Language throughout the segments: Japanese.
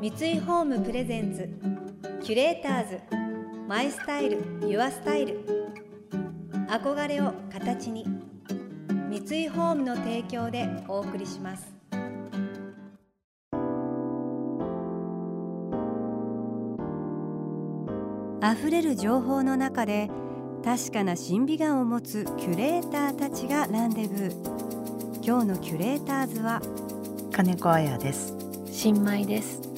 三井ホームプレゼンツキュレーターズマイスタイルユアスタイル。憧れを形に三井ホームの提供でお送りします。溢れる情報の中で確かな審美眼を持つキュレーターたちがランデブー。今日のキュレーターズは金子彩です。新米です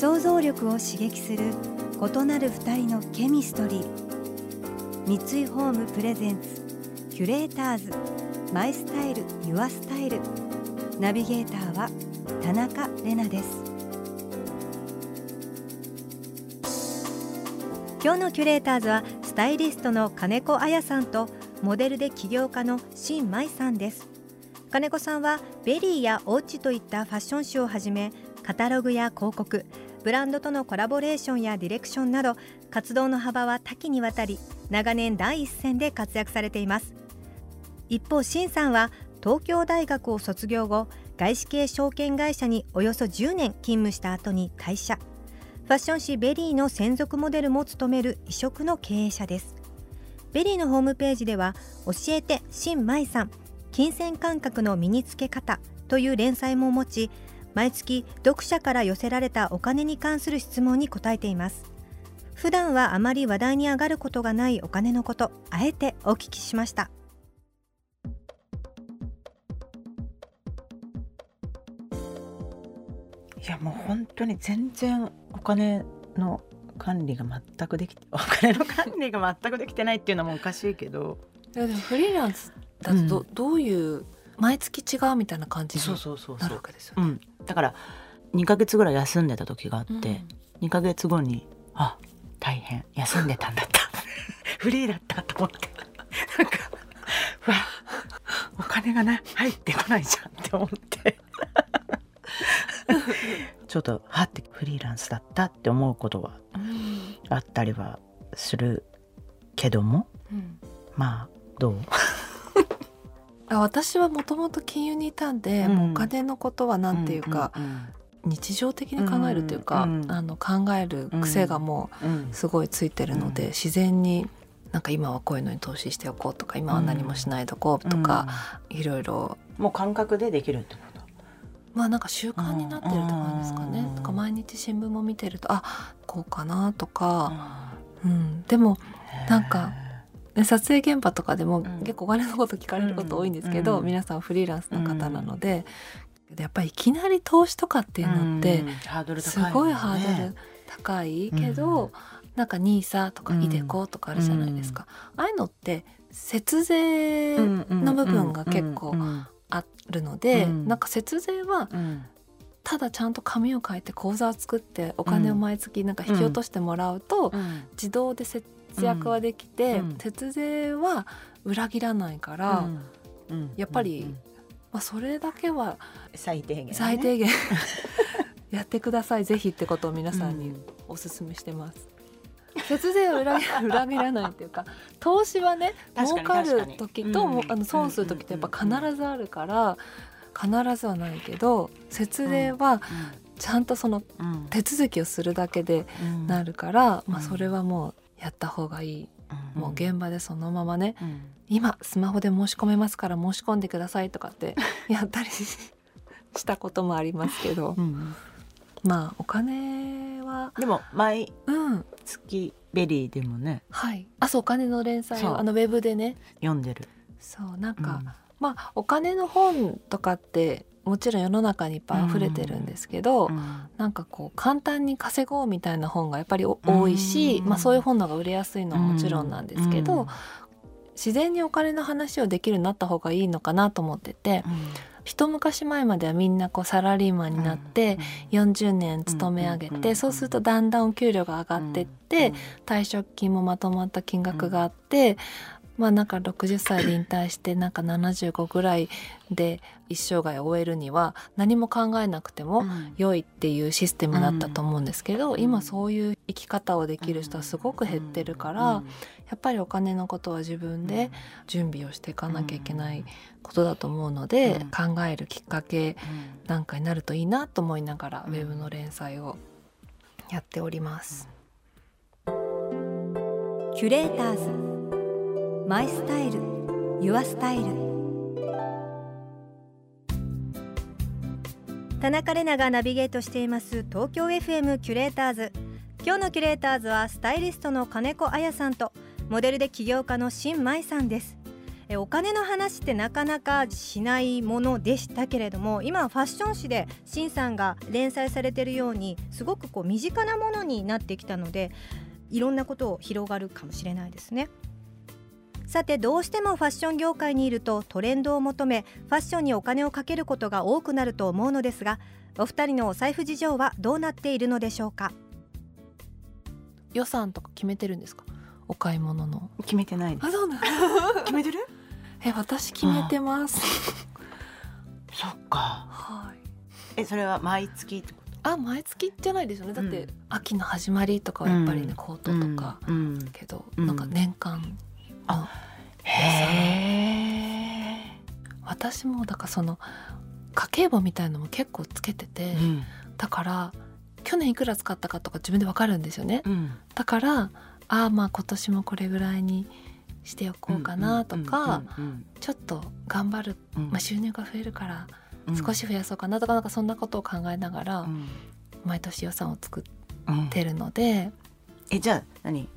想像力を刺激する異なる二人のケミストリー。三井ホームプレゼンツキュレーターズ。マイスタイルユアスタイル。ナビゲーターは田中れなです。今日のキュレーターズはスタイリストの金子彩さんとモデルで起業家の申真衣さんです。金子さんは VERY や Oggi といったファッション誌をはじめカタログや広告ブランドとのコラボレーションやディレクションなど活動の幅は多岐にわたり長年第一線で活躍されています。一方申さんは東京大学を卒業後外資系証券会社におよそ10年勤務した後に退社。ファッション誌 VERY の専属モデルも務める異色の経営者です。VERY のホームページでは教えて申真衣さん金銭感覚の身につけ方という連載も持ち毎月読者から寄せられたお金に関する質問に答えています。普段はあまり話題に上がることがないお金のことあえてお聞きしました。いやもう本当に全然お金の管理が全くできて お金の管理が全くできてないっていうのもおかしいけど。いやでもフリーランスだとど,、うん。どういう毎月違うみたいな感じになるわけですよね。うん、だから2ヶ月ぐらい休んでた時があって、うん。2ヶ月後にあ大変。休んでたんだった。フリーだったと思って。なんかうわお金がな入ってこないじゃんって思って。ちょっとはってフリーランスだったって思うことはうん。あったりはするけどもうん。まあどう？あ私はもともと金融にいたんで、うん。もうお金のことはなんていうか、んん日常的に考えるというか、うんあの考える癖がもうんうすごいついてるので、うん。自然になんか今はこういうのに投資しておこうとか今は何もしないでおこうとか、いろいろ。うんもう感覚でできるってこと？まあなんか習慣になってるって感じですかね。うんなんか毎日新聞も見てるとあこうかなとか、ううん、でもなんかね撮影現場とかでもん。結構お金のこと聞かれること多いんですけど、うん。皆さんフリーランスの方なので、やっぱりいきなり投資とかっていうのってすごいハードル高いけど、うん。なんか NISA とかうん iDeCo とかあるじゃないですか、ああいうのって節税の部分が結構あるので、うん。なんか節税はうん。ただちゃんと紙を書いて口座を作ってお金を毎月なんか引き落としてもらうと、うん。自動で節約はできて、うん。節税は裏切らないから、うん。やっぱりうんまあ、それだけは最低限ね。最低限、やってください。ぜひってことを皆さんにうん。お勧めしてます。節税を裏切 裏切らないっていうか投資はね儲かる時と、うん。あの損する時ってやっぱ必ずあるから、必ずはないけど節税はちゃんとそのうん。手続きをするだけでうん。なるから、まあ、うん。それはもうやった方がいい、もう現場でそのままねうん。今スマホで申し込めますから申し込んでくださいとかって やったりしたこともありますけど。うんまあお金はでも毎うん。月 VERY でもね。はい。あそうお金の連載をあのウェブでね。読んでる。そうなんか、まあお金の本とかってもちろん世の中にいっぱい溢れてるんですけど、うんなんかこう簡単に稼ごうみたいな本がやっぱり多いし、まあ、そういう本のが売れやすいのはもちろんなんですけど、うん。自然にお金の話をできるようになった方がいいのかなと思ってて一昔前まではみんなこうサラリーマンになって40年勤め上げうんうんてそうするとだんだんお給料が上がってって退職金もまとまった金額があってまあなんか60歳で引退してなんか75ぐらいで一生涯を終えるには何も考えなくても良いっていうシステムだったと思うんですけど、今そういう生き方をできる人はすごく減ってるから、やっぱりお金のことは自分で準備をしていかなきゃいけないことだと思うので、うん。考えるきっかけなんかになるといいなと思いながら、ウェブの連載をやっております。キュレーターズマイスタイルユアスタイル。田中れながナビゲートしています東京 FM キュレーターズ。今日のキュレーターズはスタイリストの金子彩さんとモデルで起業家の新舞さんです。えお金の話ってなかなかしないものでしたけれども今はファッション誌で新さんが連載されているようにすごくこう身近なものになってきたのでいろんなことを広がるかもしれないですね。さてどうしてもファッション業界にいるとトレンドを求めファッションにお金をかけることが多くなると思うのですがお二人のお財布事情はどうなっているのでしょうか？予算とか決めてるんですか？お買い物の。決めてないです。あそうなの 決めてる？え私決めてます。そっか。はい。えそれは毎月ってこと？あ毎月じゃないですよね。だって、うん。秋の始まりとかはやっぱりね、うん。コートとか、うん。うん。けど、うん。なんか年間のあへえ私もだからその家計簿みたいのも結構つけてて、うん。だから去年いくら使ったかとか自分でわかるんですよね。うん。だからああまあ今年もこれぐらいにしておこうかなとか、うんちょっと頑張る、うん。うんまあ、収入が増えるからうん。少し増やそうかなとかなんかそんなことを考えながらうん。毎年予算を作っうんてるので、えじゃあ何？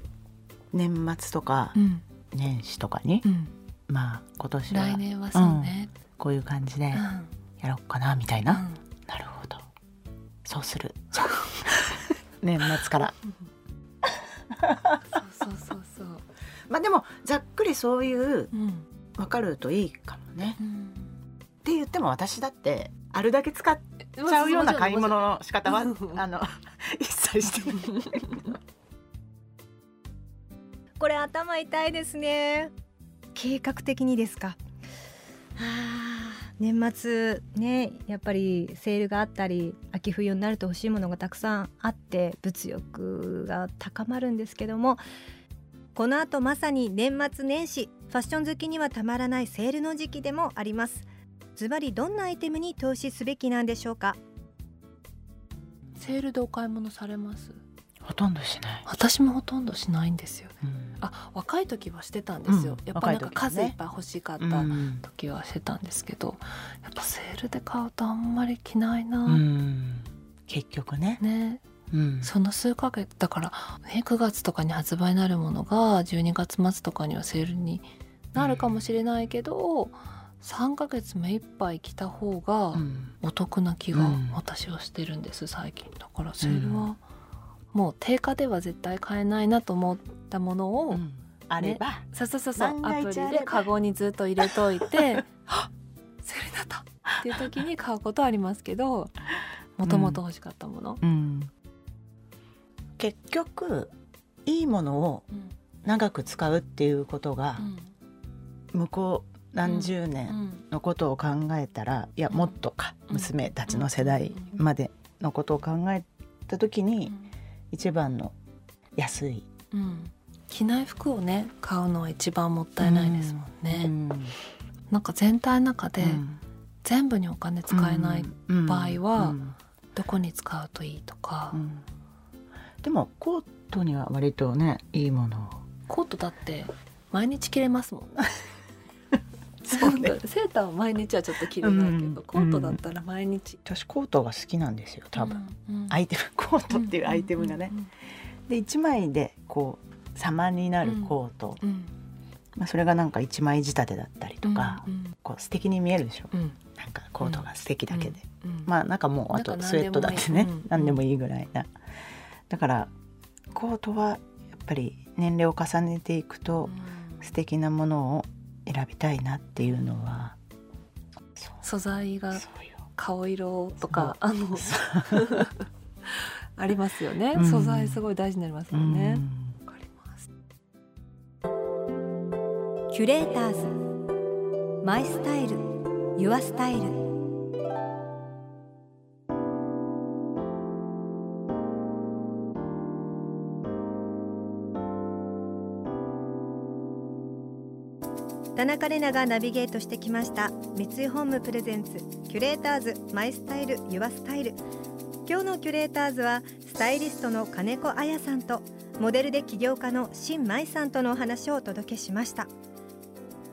年末とかうん年始とかにうん、まあ今年は来年はそうね、こういう感じでうん。やろうかなみたいな、なるほど。そうする。年末から。そうそうそうそう、まあでもざっくりそういううん。分かるといいかもね。うん、って言っても私だってあるだけ使っちゃうような買い物の仕方はうん。あの 一切してないこれ頭痛いですね。計画的にですか？はあ年末ねやっぱりセールがあったり秋冬になると欲しいものがたくさんあって物欲が高まるんですけどもこの後まさに年末年始ファッション好きにはたまらないセールの時期でもあります。ズバリどんなアイテムに投資すべきなんでしょうか？セールでお買い物されますほとんどしない、私もほとんどしないんですようん。あ若い時はしてたんですよ、うん。やっぱなんか数いっぱい欲しかったうん。時はしてたんですけど、やっぱセールで買うとあんまり着ないな、うん。結局ね、ね。うん。その数ヶ月だから、ね、9月とかに発売になるものが12月末とかにはセールになるかもしれないけど、3ヶ月目いっぱい着た方がうん。お得な気がうん。私はしてるんです最近。だからセールはもう定価では絶対買えないなと思ったものを、うん。あれば、そうそうそうそう。アプリでカゴにずっと入れといて セールだった。っていう時に買うことはありますけどもともと欲しかったもの、うん。結局いいものをうん。長く使うっていうことが向こう何十う年んのことを考えたらいやうんもっとかうん。娘たちの世代までのことを考えた時に一番の安い、うん。着ない服をね買うのは一番もったいないですもんね、うん。なんか全体の中でうん。全部にお金使えないうん。場合はうん。どこに使うといいとか、うん。でもコートには割とねいいものを。コートだって毎日着れますもん そうね。セーターは毎日はちょっと着れないけど、うんコートだったら毎日、私コートが好きなんですよ多分、うんうんアイテム コートっていうアイテムがね、うんうんで1枚でこう様になるコート、うん。まあ、それがなんか1枚仕立てだったりとか、うんこう素敵に見えるでしょ。うん。なんかコートが素敵だけで、うんうんまあなんかもうあとスウェットだってね何でもいいぐらいな。だからコートはやっぱり年齢を重ねていくとうん。素敵なものを選びたいなっていうのは素材が顔色とかあの ありますよね、うん。素材すごい大事になりますもんね。うん。わかります。キュレーターズ。マイスタイル。ユアスタイル田中れながナビゲートしてきました。三井ホームプレゼンツキュレーターズマイスタイルユアスタイル。今日のキュレーターズはスタイリストの金子彩さんとモデルで起業家の新舞さんとのお話をお届けしました。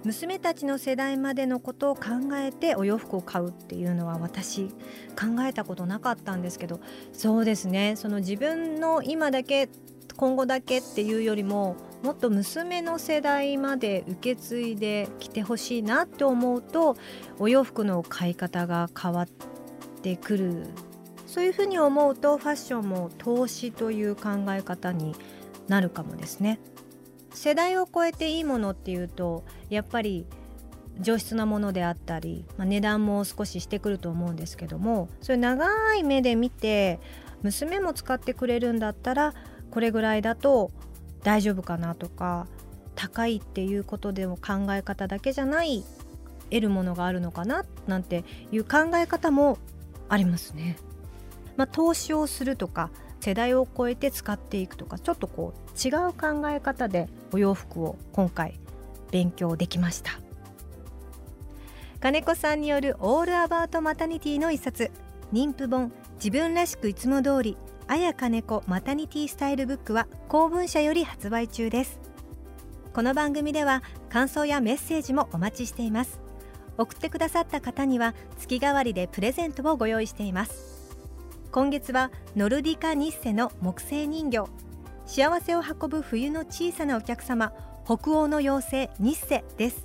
娘たちの世代までのことを考えてお洋服を買うっていうのは私考えたことなかったんですけどそうですね。その自分の今だけ今後だけっていうよりももっと娘の世代まで受け継いできてほしいなって思うとお洋服の買い方が変わってくるそういうふうに思うとファッションも投資という考え方になるかもですね。世代を超えていいものっていうとやっぱり上質なものであったり、まあ、値段も少ししてくると思うんですけどもそれ長い目で見て娘も使ってくれるんだったらこれぐらいだと大丈夫かなとか高いっていうことでも考え方だけじゃない得るものがあるのかななんていう考え方もありますね。まあ、投資をするとか世代を超えて使っていくとかちょっとこう違う考え方でお洋服を今回勉強できました。金子さんによるオールアバウトマタニティの一冊。妊婦本自分らしくいつも通り。綾金子マタニティスタイルブックは公文社より発売中です。この番組では感想やメッセージもお待ちしています。送ってくださった方には月替わりでプレゼントをご用意しています。今月はノルディカニッセの木製人形。幸せを運ぶ冬の小さなお客様北欧の妖精ニッセです。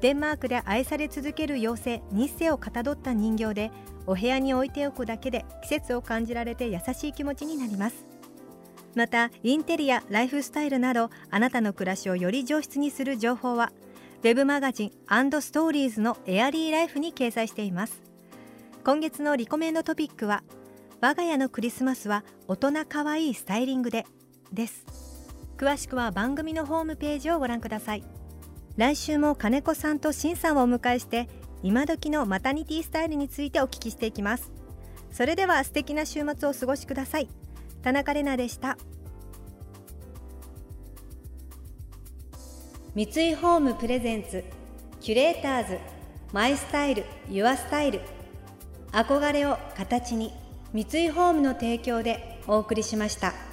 デンマークで愛され続ける妖精ニッセをかたどった人形でお部屋に置いておくだけで季節を感じられて優しい気持ちになります。またインテリアライフスタイルなどあなたの暮らしをより上質にする情報はウェブマガジンストーリーズのエアリーライフに掲載しています。今月のリコメンドトピックは我が家のクリスマスは大人かわいいスタイリングでです。詳しくは番組のホームページをご覧ください。来週も金子さんとしんさんをお迎えして今時のマタニティスタイルについてお聞きしていきます。それでは素敵な週末を過ごしください。田中れなでした。三井ホームプレゼンツキュレーターズマイスタイルユアスタイル。憧れを形に三井ホームの提供でお送りしました。